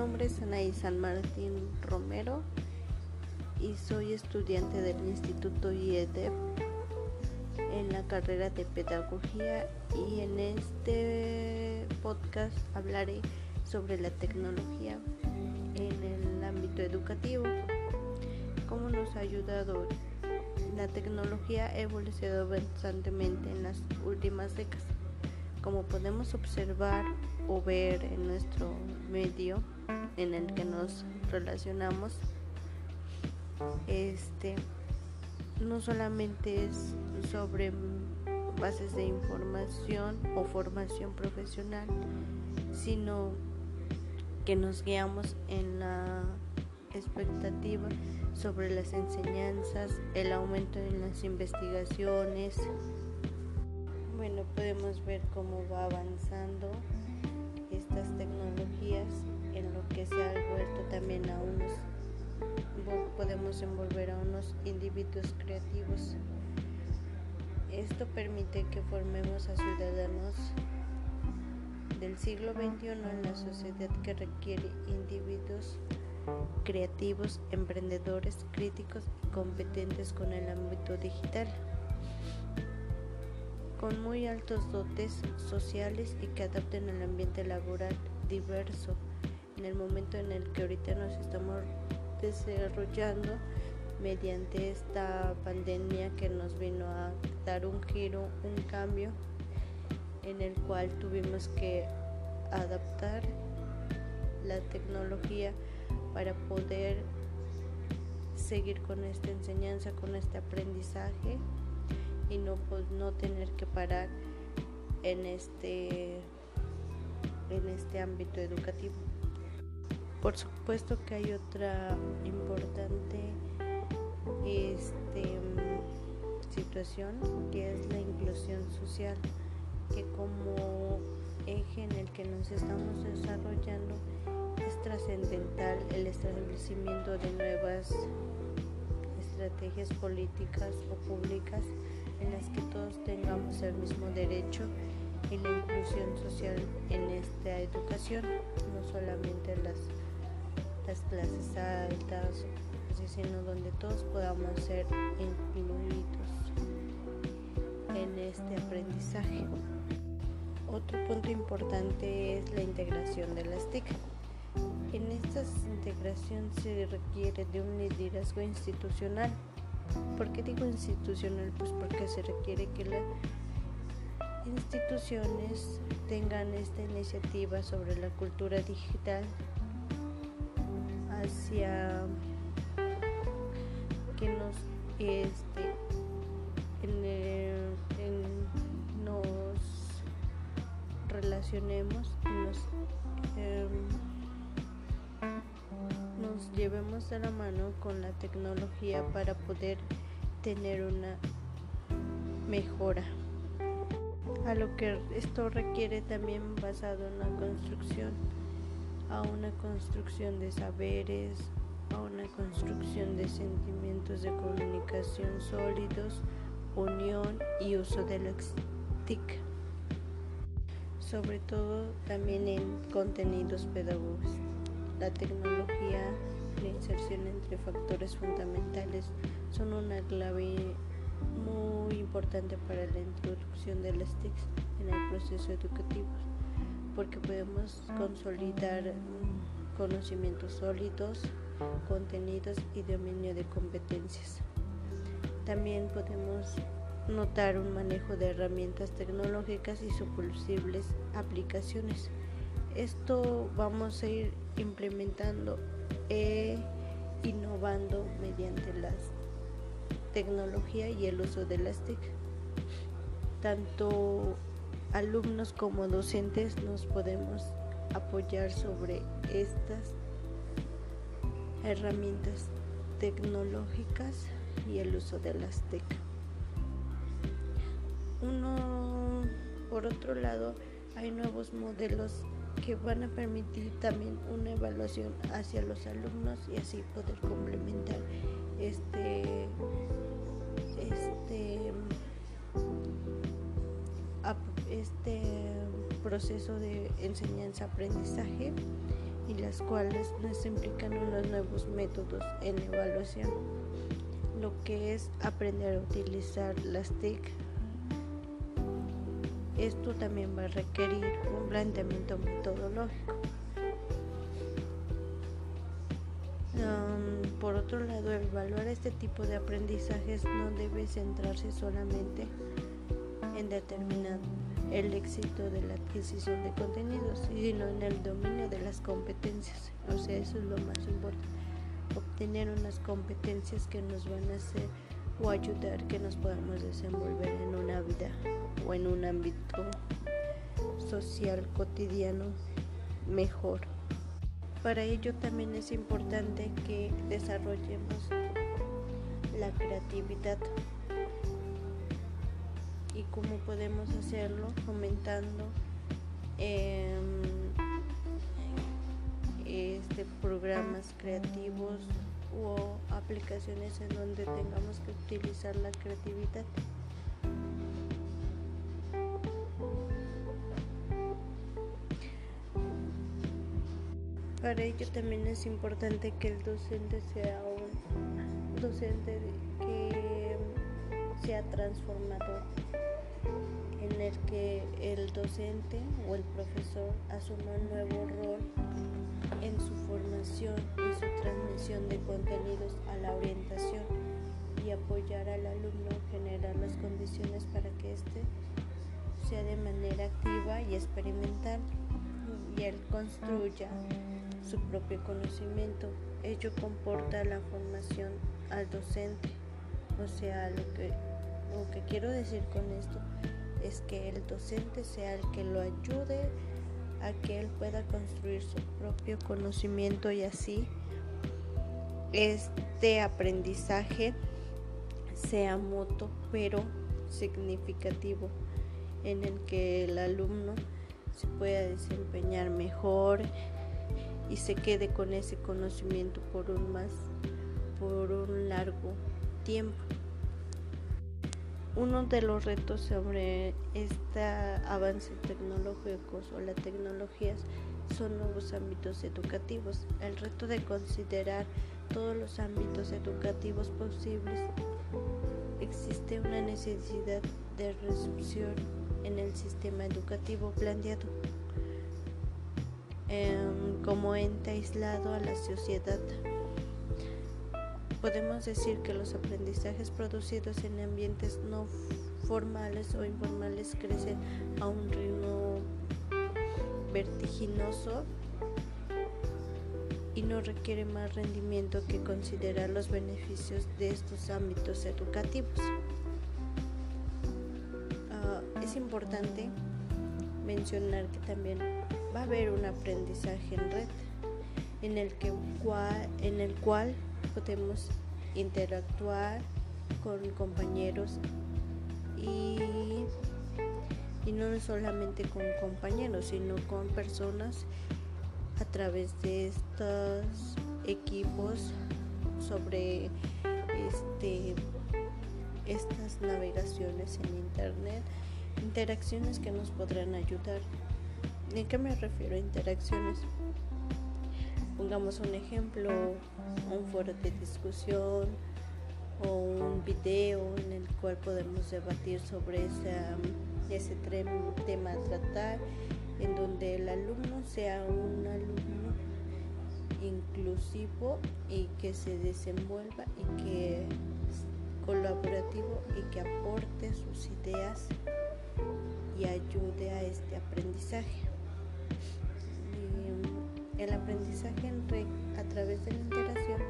nombre es Anaí San Martín Romero y soy estudiante del Instituto IEDEP en la carrera de Pedagogía y en este podcast hablaré sobre la tecnología en el ámbito educativo, cómo nos ha ayudado la tecnología ha evolucionado constantemente en las últimas décadas. Como podemos observar o ver en nuestro medio en el que nos relacionamos, este no solamente es sobre bases de información o formación profesional, sino que nos guiamos en la expectativa sobre las enseñanzas, el aumento en las investigaciones. Bueno, podemos ver cómo va avanzando estas tecnologías en lo que se ha vuelto también a unos, podemos envolver a unos individuos creativos. Esto permite que formemos a ciudadanos del siglo XXI en la sociedad que requiere individuos creativos, emprendedores, críticos y competentes con el ámbito digital, con muy altos dotes sociales y que adapten al ambiente laboral diverso en el momento en el que ahorita nos estamos desarrollando mediante esta pandemia que nos vino a dar un giro, un cambio en el cual tuvimos que adaptar la tecnología para poder seguir con esta enseñanza, con este aprendizaje y no, pues, no tener que parar en este, en este ámbito educativo. Por supuesto que hay otra importante este, situación que es la inclusión social, que como eje en el que nos estamos desarrollando es trascendental el establecimiento de nuevas estrategias políticas o públicas en las que todos tengamos el mismo derecho y la inclusión social en esta educación, no solamente las, las clases altas, sino donde todos podamos ser incluidos en este aprendizaje. Otro punto importante es la integración de las TIC. En esta integración se requiere de un liderazgo institucional. ¿Por qué digo institucional? Pues porque se requiere que las instituciones tengan esta iniciativa sobre la cultura digital hacia que nos este, nos relacionemos nos em, nos llevemos de la mano con la tecnología para poder tener una mejora. A lo que esto requiere también basado en la construcción, a una construcción de saberes, a una construcción de sentimientos de comunicación sólidos, unión y uso de la TIC. Sobre todo también en contenidos pedagógicos. La tecnología, la inserción entre factores fundamentales son una clave muy importante para la introducción de las TICs en el proceso educativo, porque podemos consolidar conocimientos sólidos, contenidos y dominio de competencias. También podemos notar un manejo de herramientas tecnológicas y sus posibles aplicaciones. Esto vamos a ir implementando e innovando mediante la tecnología y el uso de las TIC. Tanto alumnos como docentes nos podemos apoyar sobre estas herramientas tecnológicas y el uso de las TIC. Uno, por otro lado, hay nuevos modelos que van a permitir también una evaluación hacia los alumnos y así poder complementar este proceso de enseñanza aprendizaje y las cuales nos implican unos nuevos métodos en evaluación, lo que es aprender a utilizar las TIC. Esto también va a requerir un planteamiento metodológico. por otro lado, evaluar este tipo de aprendizajes no debe centrarse solamente en determinar el éxito de la adquisición de contenidos, sino en el dominio de las competencias. O sea, eso es lo más importante. Obtener unas competencias que nos van a hacer o ayudar que nos podamos desenvolver en una vida o en un ámbito social cotidiano mejor. Para ello también es importante que desarrollemos la creatividad. ¿Y cómo podemos hacerlo? Fomentando em, este, programas creativos o aplicaciones en donde tengamos que utilizar la creatividad. Para ello también es importante que el docente sea un docente que sea transformador, el que el docente o el profesor asuma un nuevo rol en su formación y su transmisión de contenidos a la orientación y apoyar al alumno, generar las condiciones para que éste sea de manera activa y experimental y él construya su propio conocimiento. Ello comporta la formación al docente. O sea, lo que, lo que quiero decir con esto es que el docente sea el que lo ayude a que él pueda construir su propio conocimiento y así este aprendizaje sea mutuo pero significativo en el que el alumno se pueda desempeñar mejor y se quede con ese conocimiento por un más por un largo tiempo. Uno de los retos sobre este avance tecnológico o las tecnologías son nuevos ámbitos educativos. El reto de considerar todos los ámbitos educativos posibles existe una necesidad de reducción en el sistema educativo planteado Em, como ente aislado a la sociedad. Podemos decir que los aprendizajes producidos en ambientes no formales o informales crecen a un ritmo vertiginoso y no requiere más rendimiento que considerar los beneficios de estos ámbitos educativos. Ah, es importante mencionar que también va a haber un aprendizaje en red en el, que, en el cual podemos interactuar con compañeros y, y no solamente con compañeros, sino con personas a través de estos equipos sobre este, estas navegaciones en internet, interacciones que nos podrán ayudar ¿En qué me refiero a interacciones? Pongamos un ejemplo, un foro de discusión o un video en el cual podemos debatir sobre ese tema a tratar, en donde el alumno sea un alumno inclusivo y que se desenvuelva y que colaborativo y que aporte sus ideas y ayude a este aprendizaje. El aprendizaje en red a través de la interacción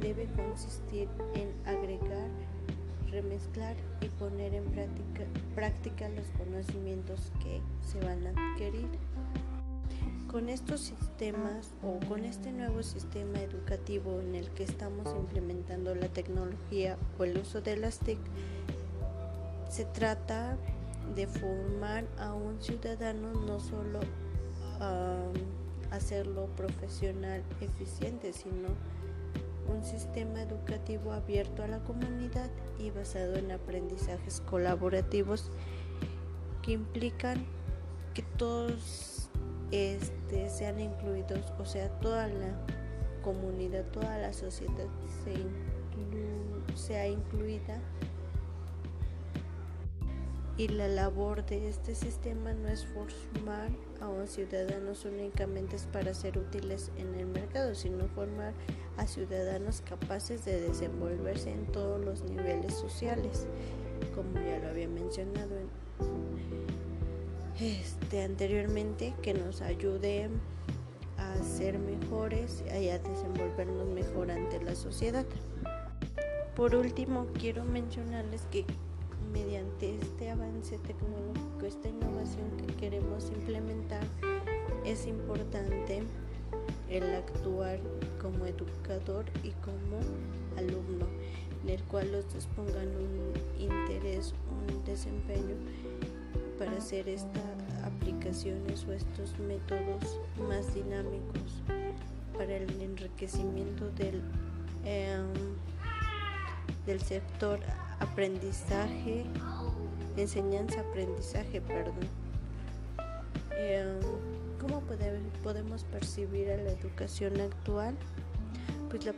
debe consistir en agregar, remezclar y poner en práctica, los conocimientos que se van a adquirir. Con estos sistemas o con este nuevo sistema educativo en el que estamos implementando la tecnología o el uso de las TIC, se trata de formar a un ciudadano no solo hacerlo profesional, eficiente, sino un sistema educativo abierto a la comunidad y basado en aprendizajes colaborativos que implican que todos este, sean incluidos, o sea, toda la comunidad, toda la sociedad se sea incluida y la labor de este sistema no es formar a un ciudadanos únicamente para ser útiles en el mercado, sino formar a ciudadanos capaces de desenvolverse en todos los niveles sociales, como ya lo había mencionado este, anteriormente, que nos ayude a ser mejores y a desenvolvernos mejor ante la sociedad. Por último, quiero mencionarles que mediante avance tecnológico, esta innovación que queremos implementar, es importante el actuar como educador y como alumno, en el cual los dos pongan un interés, un desempeño para hacer estas aplicaciones o estos métodos más dinámicos para el enriquecimiento del, em, del sector aprendizaje, enseñanza-aprendizaje, perdón. Eh, ¿Cómo podemos percibir a la educación actual? Pues la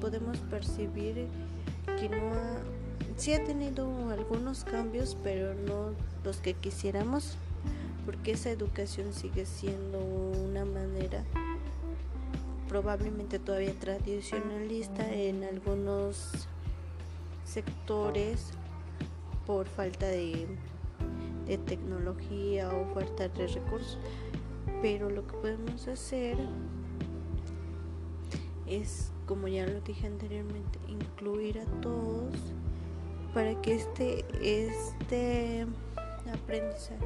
podemos percibir que no ha, sí ha tenido algunos cambios, pero no los que quisiéramos, porque esa educación sigue siendo una manera probablemente todavía tradicionalista en algunos sectores por falta de, tecnología o falta de recursos. Pero lo que podemos hacer es, como ya lo dije anteriormente, incluir a todos para que este, este aprendizaje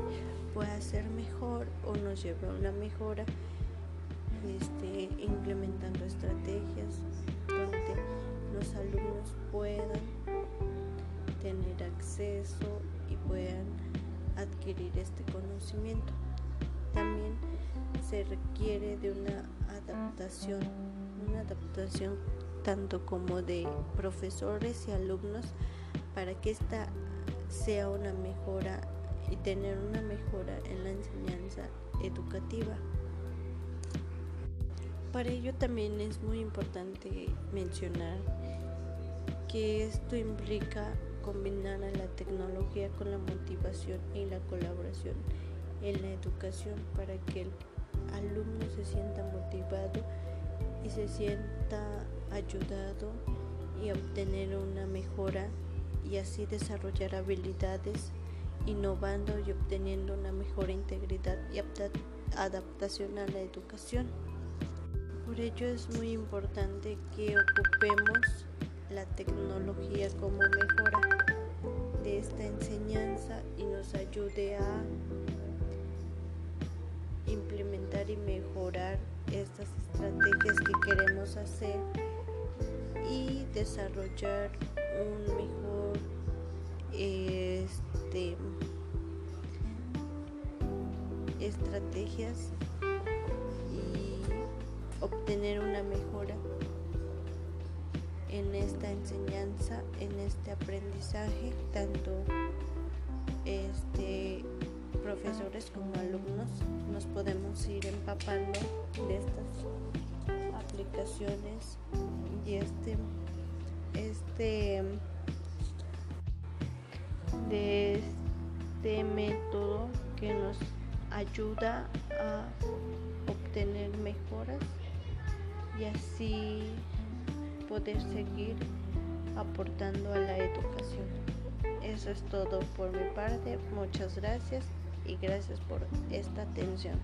pueda ser mejor o nos lleve a una mejora este, implementando estrategias este conocimiento. También se requiere de una adaptación, una adaptación tanto como de profesores y alumnos para que esta sea una mejora y tener una mejora en la enseñanza educativa. Para ello también es muy importante mencionar que esto implica combinar a la tecnología con la motivación y la colaboración en la educación para que el alumno se sienta motivado y se sienta ayudado y obtener una mejora y así desarrollar habilidades innovando y obteniendo una mejor integridad y adaptación a la educación. Por ello es muy importante que ocupemos la tecnología como mejora de esta enseñanza y nos ayude a implementar y mejorar estas estrategias que queremos hacer y desarrollar un mejor este estrategias y obtener una mejora en esta enseñanza, en este aprendizaje, tanto este profesores como alumnos nos podemos ir empapando de estas aplicaciones y este este de este método que nos ayuda a obtener mejoras y así poder seguir aportando a la educación. Eso es todo por mi parte. Muchas gracias y gracias por esta atención.